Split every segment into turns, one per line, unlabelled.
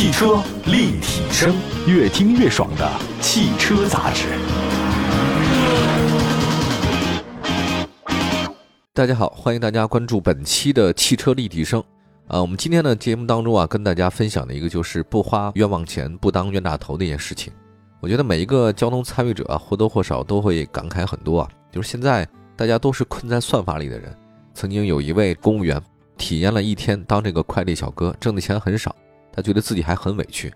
汽车立体声，越听越爽的汽车杂志。
大家好，欢迎大家关注本期的汽车立体声。啊，我们今天的节目当中啊，跟大家分享的一个就是不花冤枉钱、不当冤大头的一件事情。我觉得每一个交通参与者啊，或多或少都会感慨很多啊，就是现在大家都是困在算法里的人。曾经有一位公务员体验了一天当这个快递小哥，挣的钱很少，他觉得自己还很委屈，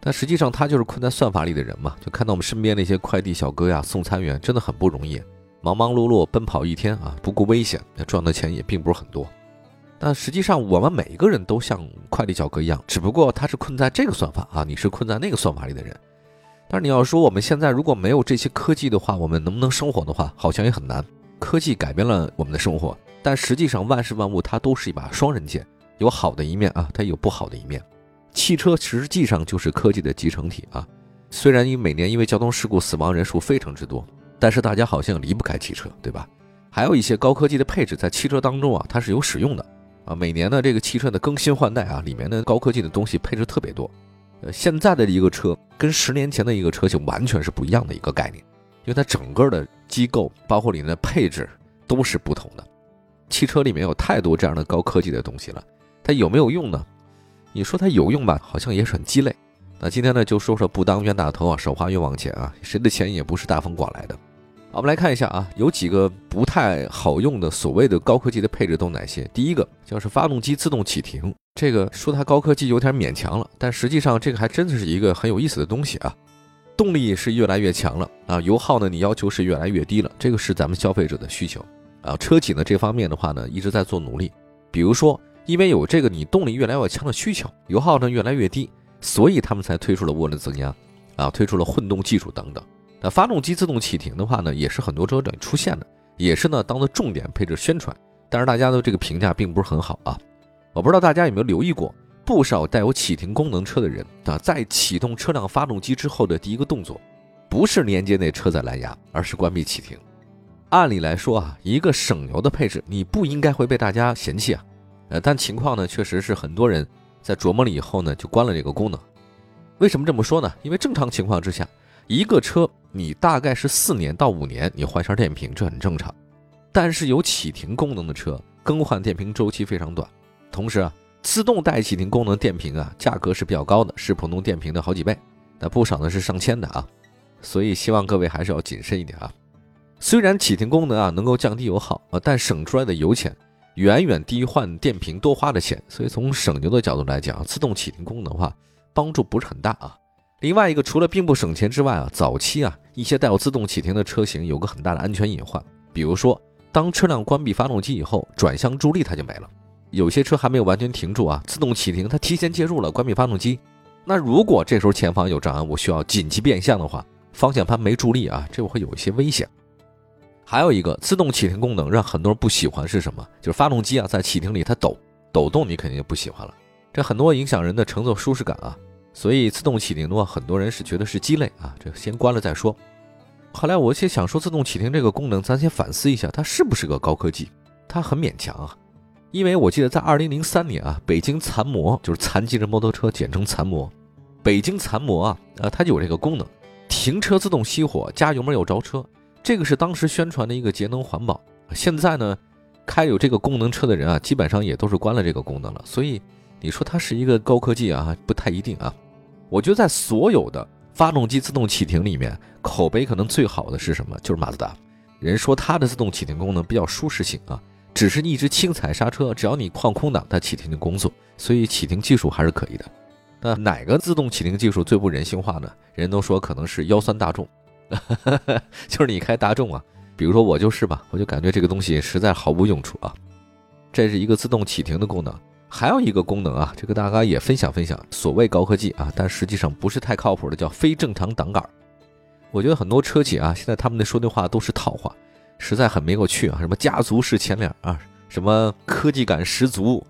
但实际上他就是困在算法里的人嘛。就看到我们身边那些快递小哥呀、送餐员，真的很不容易，忙忙碌碌奔跑一天啊，不顾危险，赚的钱也并不是很多。但实际上，我们每一个人都像快递小哥一样，只不过他是困在这个算法啊，你是困在那个算法里的人。但是你要说我们现在如果没有这些科技的话，我们能不能生活的话，好像也很难。科技改变了我们的生活，但实际上万事万物它都是一把双刃剑，有好的一面啊，它有不好的一面。汽车实际上就是科技的集成体啊。虽然因每年因为交通事故死亡人数非常之多，但是大家好像离不开汽车，对吧？还有一些高科技的配置在汽车当中啊，它是有使用的。啊，每年呢这个汽车的更新换代啊，里面的高科技的东西配置特别多。呃，现在的一个车跟十年前的一个车型完全是不一样的一个概念，因为它整个的机构包括里面的配置都是不同的。汽车里面有太多这样的高科技的东西了，它有没有用呢？你说它有用吧，好像也是很鸡肋。那今天呢，就说说不当冤大头啊，少花冤枉钱啊，谁的钱也不是大风刮来的。我们来看一下啊，有几个不太好用的所谓的高科技的配置都哪些？第一个就是发动机自动启停，这个说它高科技有点勉强了，但实际上这个还真的是一个很有意思的东西啊。动力是越来越强了啊，油耗呢你要求是越来越低了，这个是咱们消费者的需求啊。车企呢这方面的话呢一直在做努力，比如说因为有这个你动力越来越强的需求，油耗呢越来越低，所以他们才推出了涡轮增压啊，推出了混动技术等等。那发动机自动启停的话呢，也是很多车展出现的，也是呢当做重点配置宣传。但是大家的这个评价并不是很好啊。我不知道大家有没有留意过，不少带有启停功能车的人啊，在启动车辆发动机之后的第一个动作，不是连接那车载蓝牙，而是关闭启停。按理来说啊，一个省油的配置，你不应该会被大家嫌弃啊。呃，但情况呢，确实是很多人在琢磨了以后呢，就关了这个功能。为什么这么说呢？因为正常情况之下。一个车，你大概是四年到五年，你换一下电瓶，这很正常。但是有启停功能的车，更换电瓶周期非常短。同时啊，自动带启停功能电瓶啊，价格是比较高的，是普通电瓶的好几倍，那不少呢是上千的啊。所以希望各位还是要谨慎一点啊。虽然启停功能啊能够降低油耗啊，但省出来的油钱远远低于换电瓶多花的钱。所以从省油的角度来讲，自动启停功能的话，帮助不是很大啊。另外一个，除了并不省钱之外啊，早期啊，一些带有自动启停的车型有个很大的安全隐患，比如说，当车辆关闭发动机以后，转向助力它就没了。有些车还没有完全停住啊，自动启停它提前介入了，关闭发动机。那如果这时候前方有障碍物需要紧急变向的话，方向盘没助力啊，这会有一些危险。还有一个自动启停功能让很多人不喜欢是什么？就是发动机啊在启停里它抖抖动，你肯定就不喜欢了。这很多影响人的乘坐舒适感啊。所以自动启停的话，很多人是觉得是鸡肋啊，这先关了再说。后来我先想说，自动启停这个功能，咱先反思一下，它是不是个高科技？它很勉强啊。因为我记得在二零零三年啊，北京残摩就是残疾人摩托车，简称残摩。北京残摩啊，呃，它就有这个功能，停车自动熄火，加油门有着车，这个是当时宣传的一个节能环保。现在呢，开有这个功能车的人啊，基本上也都是关了这个功能了。所以你说它是一个高科技啊，不太一定啊。我觉得在所有的发动机自动启停里面，口碑可能最好的是什么？就是马自达。人说它的自动启停功能比较舒适性啊，只是一直轻踩刹车，只要你放空档，它启停就工作，所以启停技术还是可以的。那哪个自动启停技术最不人性化呢？人都说可能是腰酸大众，就是你开大众啊，比如说我就是吧，我就感觉这个东西实在毫无用处啊。这是一个自动启停的功能。还有一个功能啊，这个大家也分享分享。所谓高科技啊，但实际上不是太靠谱的，叫非正常挡杆。我觉得很多车企啊，现在他们的说的话都是套话，实在很没有趣啊。什么家族式前脸啊，什么科技感十足，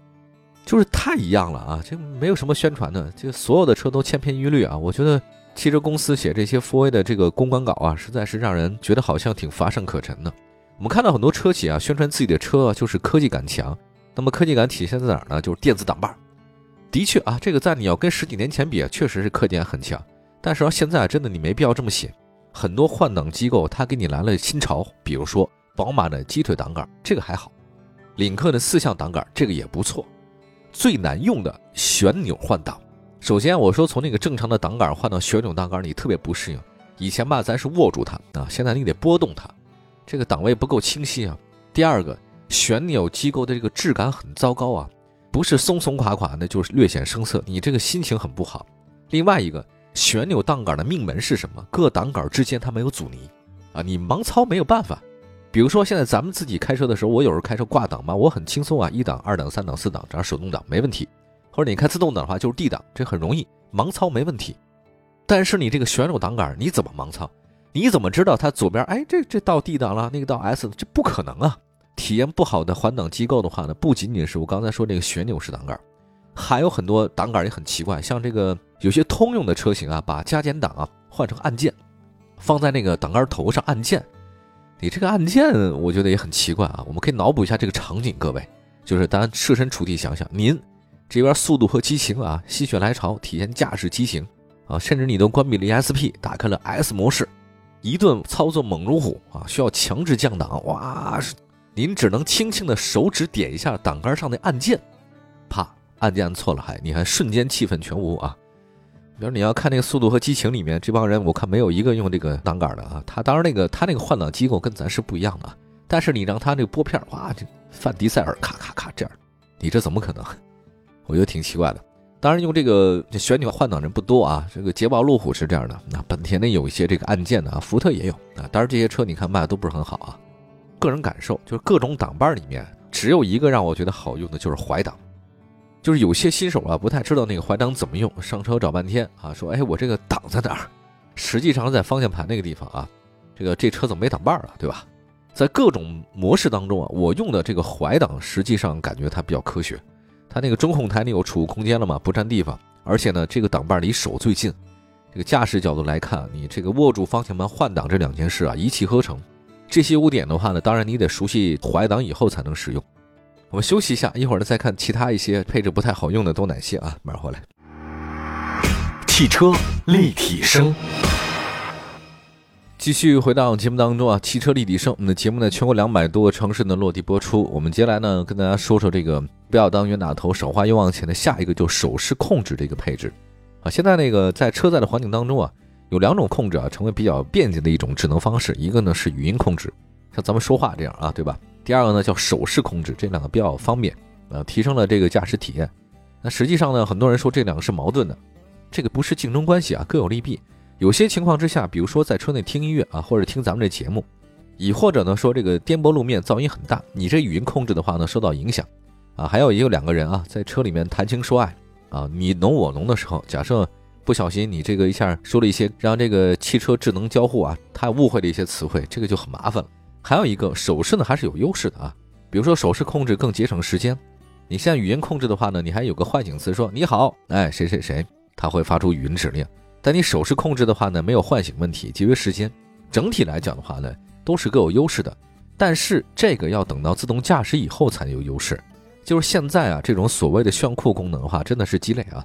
就是太一样了啊！这没有什么宣传的，这所有的车都千篇一律啊。我觉得汽车公司写这些 4A 的这个公关稿啊，实在是让人觉得好像挺乏善可陈的。我们看到很多车企啊，宣传自己的车就是科技感强。那么科技感体现在哪儿呢？就是电子挡把的确啊，这个在你要跟十几年前比啊，确实是科技感很强。但是现在真的你没必要这么写。很多换挡机构它给你来了新潮，比如说宝马的鸡腿挡杆，这个还好；领克的四向挡杆，这个也不错。最难用的旋钮换挡。首先我说从那个正常的挡杆换到旋钮挡杆，你特别不适应。以前吧，咱是握住它啊，现在你得拨动它，这个档位不够清晰啊。第二个，旋钮机构的这个质感很糟糕啊，不是松松垮垮的，就是略显生涩，你这个心情很不好。另外一个，旋钮档杆的命门是什么？各档杆之间它没有阻尼啊，你盲操没有办法。比如说现在咱们自己开车的时候，我有时候开车挂档嘛，我很轻松啊，一档、二档、三档、四档，这样手动挡没问题。或者你开自动挡的话，就是 D 档，这很容易盲操没问题。但是你这个旋钮挡杆你怎么盲操？你怎么知道它左边哎这这到 D 档了，那个到 S 这不可能啊！体验不好的换挡机构的话呢，不仅仅是我刚才说这个旋钮式挡杆，还有很多挡杆也很奇怪，像这个有些通用的车型啊，把加减档啊换成按键，放在那个挡杆头上按键。你这个按键我觉得也很奇怪啊！我们可以脑补一下这个场景，各位就是大家设身处地想想，您这边速度和激情啊心血来潮体验驾驶激情。啊，甚至你都关闭了 ESP，打开了 S 模式，一顿操作猛如虎啊！需要强制降档，哇，您只能轻轻的手指点一下挡杆上的按键，啪，按键按错了，还你还瞬间气氛全无啊！比如你要看那个《速度和激情》里面这帮人，我看没有一个用这个挡杆的啊。他当然那个他那个换挡机构跟咱是不一样的，但是你让他那个拨片，哇，这范迪塞尔咔咔咔这样，你这怎么可能？我觉得挺奇怪的。当然，用这个旋钮换挡人不多啊。这个捷豹路虎是这样的，那本田呢有一些这个按键的啊，福特也有啊。当然这些车你看卖的都不是很好啊。个人感受就是各种挡把里面只有一个让我觉得好用的就是怀挡，就是有些新手啊不太知道那个怀挡怎么用，上车找半天啊，说哎我这个挡在哪儿？实际上在方向盘那个地方啊。这个这车怎么没挡把了，对吧？在各种模式当中啊，我用的这个怀挡实际上感觉它比较科学。它那个中控台你有储物空间了嘛？不占地方，而且呢，这个挡把离手最近。这个驾驶角度来看，你这个握住方向盘换挡这两件事啊，一气呵成。这些污点的话呢，当然你得熟悉怀挡以后才能使用。我们休息一下，一会儿呢再看其他一些配置不太好用的都哪些啊？马上回来。
汽车立体声。
继续回到节目当中啊，汽车立体声。我们的节目呢，全国两百多个城市呢落地播出。我们接下来呢，跟大家说说这个不要当冤大头，少花冤枉钱的下一个就手势控制这个配置啊。现在那个在车载的环境当中啊，有两种控制啊，成为比较便捷的一种智能方式。一个呢是语音控制，像咱们说话这样啊，对吧？第二个呢叫手势控制，这两个比较方便啊，提升了这个驾驶体验。那实际上呢，很多人说这两个是矛盾的，这个不是竞争关系啊，各有利弊。有些情况之下，比如说在车内听音乐啊，或者听咱们这节目，亦或者呢说这个颠簸路面噪音很大，你这语音控制的话呢受到影响啊。还有一个两个人啊在车里面谈情说爱啊，你侬我侬的时候，假设不小心你这个一下说了一些让这个汽车智能交互啊他误会的一些词汇，这个就很麻烦了。还有一个手势呢还是有优势的啊，比如说手势控制更节省时间。你现在语音控制的话呢，你还有个唤醒词说你好，哎谁谁谁，它会发出语音指令。但你手势控制的话呢，没有唤醒问题，节约时间。整体来讲的话呢，都是各有优势的。但是这个要等到自动驾驶以后才有优势。就是现在啊，这种所谓的炫酷功能的话，真的是鸡肋啊。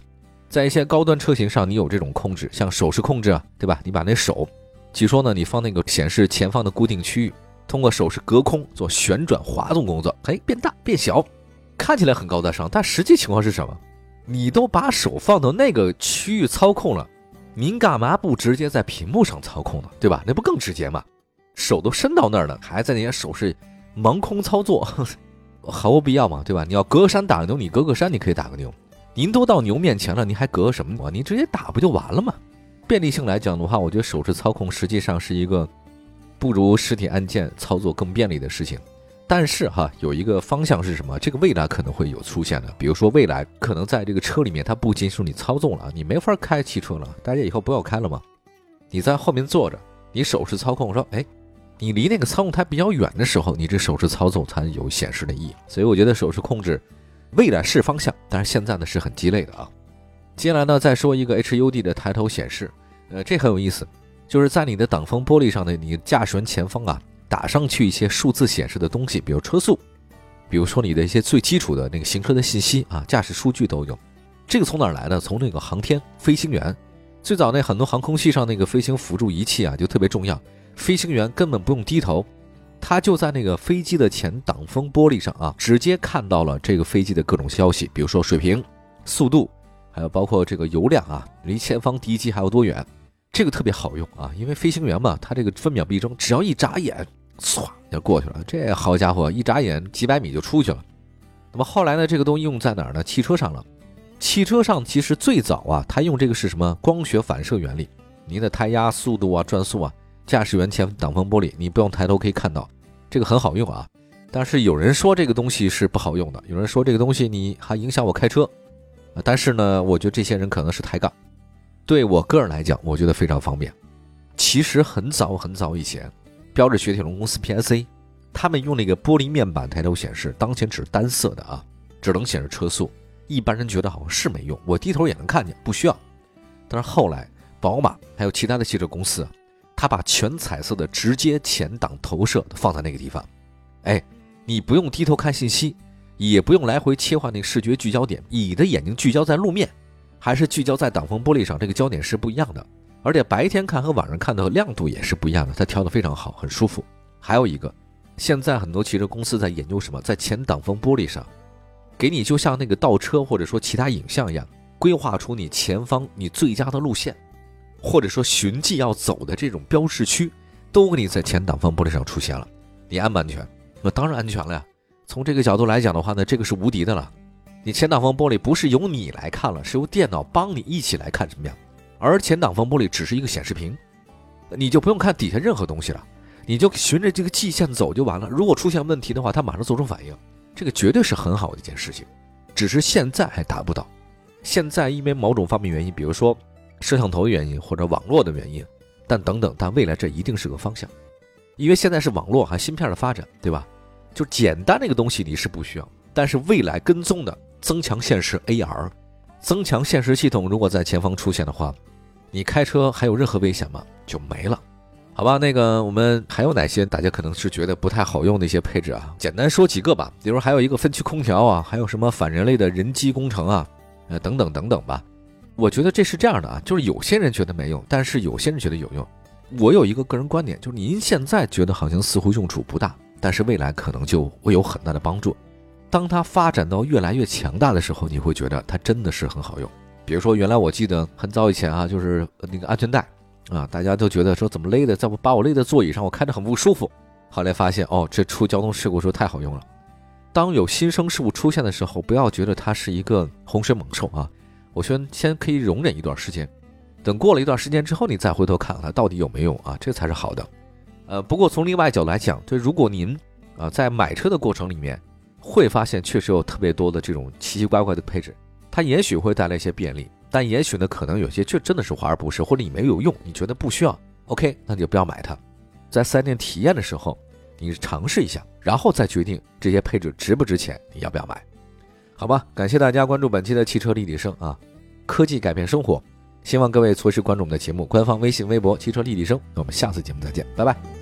在一些高端车型上，你有这种控制，像手势控制啊，对吧？你把那手，据说呢，你放那个显示前方的固定区域，通过手势隔空做旋转滑动工作，哎，变大变小，看起来很高大上，但实际情况是什么？你都把手放到那个区域操控了。您干嘛不直接在屏幕上操控呢？对吧？那不更直接吗？手都伸到那儿了，还在那些手势盲空操作，毫无必要嘛？对吧？你要隔山打牛，你隔个山你可以打个牛。您都到牛面前了，您还隔什么牛？您直接打不就完了吗？便利性来讲的话，我觉得手势操控实际上是一个不如实体按键操作更便利的事情。但是哈，有一个方向是什么？这个未来可能会有出现的，比如说未来可能在这个车里面，它不仅是你操纵了，你没法开汽车了，大家以后不要开了嘛。你在后面坐着，你手势操控，说，哎，你离那个操控台比较远的时候，你这手势操纵才有显示的意义。所以我觉得手势控制未来是方向，但是现在呢是很鸡肋的啊。接下来呢再说一个 HUD 的抬头显示，呃，这很有意思，就是在你的挡风玻璃上的你驾驶员前方啊。打上去一些数字显示的东西，比如车速，比如说你的一些最基础的那个行车的信息啊，驾驶数据都有。这个从哪儿来的？从那个航天飞行员，最早那很多航空器上那个飞行辅助仪器啊，就特别重要。飞行员根本不用低头，他就在那个飞机的前挡风玻璃上啊，直接看到了这个飞机的各种消息，比如说水平、速度，还有包括这个油量啊，离前方敌机还有多远。这个特别好用啊，因为飞行员嘛，他这个分秒必争，只要一眨眼，唰就过去了。这好家伙，一眨眼几百米就出去了。那么后来呢，这个东西用在哪儿呢？汽车上了。汽车上其实最早啊，它用这个是什么？光学反射原理。您的胎压、速度啊、转速啊，驾驶员前挡风玻璃，你不用抬头可以看到，这个很好用啊。但是有人说这个东西是不好用的，有人说这个东西你还影响我开车。但是呢，我觉得这些人可能是抬杠。对我个人来讲，我觉得非常方便。其实很早很早以前，标致雪铁龙公司 PSA，他们用那个玻璃面板抬头显示，当前只是单色的啊，只能显示车速。一般人觉得好像是没用，我低头也能看见，不需要。但是后来，宝马还有其他的汽车公司，他把全彩色的直接前挡投射放在那个地方，哎，你不用低头看信息，也不用来回切换那个视觉聚焦点，你的眼睛聚焦在路面，还是聚焦在挡风玻璃上，这个焦点是不一样的。而且白天看和晚上看的亮度也是不一样的，它调的非常好，很舒服。还有一个，现在很多汽车公司在研究什么，在前挡风玻璃上。给你就像那个倒车或者说其他影像一样，规划出你前方你最佳的路线，或者说循迹要走的这种标识区，都给你在前挡风玻璃上出现了。你安不安全？那当然安全了呀。从这个角度来讲的话呢，这个是无敌的了。你前挡风玻璃不是由你来看了，是由电脑帮你一起来看怎么样？而前挡风玻璃只是一个显示屏，你就不用看底下任何东西了，你就循着这个迹线走就完了。如果出现问题的话，它马上做出反应。这个绝对是很好的一件事情，只是现在还达不到。现在因为某种方面原因，比如说摄像头原因或者网络的原因，但等等，但未来这一定是个方向，因为现在是网络还芯片的发展，对吧？就简单那个东西你是不需要，但是未来跟踪的增强现实 AR，增强现实系统如果在前方出现的话，你开车还有任何危险吗？就没了。好吧，那个我们还有哪些大家可能是觉得不太好用的一些配置啊？简单说几个吧，比如还有一个分区空调啊，还有什么反人类的人机工程啊，呃等等等等吧。我觉得这是这样的啊，就是有些人觉得没用，但是有些人觉得有用。我有一个个人观点，就是您现在觉得好像似乎用处不大，但是未来可能就会有很大的帮助。当它发展到越来越强大的时候，你会觉得它真的是很好用。比如说原来我记得很早以前啊，就是那个安全带。啊，大家都觉得说怎么勒的，再不把我勒在座椅上，我开着很不舒服。后来发现，哦，这出交通事故时候太好用了。当有新生事物出现的时候，不要觉得它是一个洪水猛兽啊。我先先可以容忍一段时间，等过了一段时间之后，你再回头看看它到底有没有啊，这才是好的。呃，不过从另外角度来讲，就如果您啊在买车的过程里面，会发现确实有特别多的这种奇奇怪怪的配置，它也许会带来一些便利。但也许呢，可能有些就真的是华而不实，或者你没有用，你觉得不需要，OK，那你就不要买它。在四 S 店体验的时候，你尝试一下，然后再决定这些配置值不值钱，你要不要买？好吧，感谢大家关注本期的汽车立体声啊，科技改变生活，希望各位随时关注我们的节目，官方微信、微博“汽车立体声”。那我们下次节目再见，拜拜。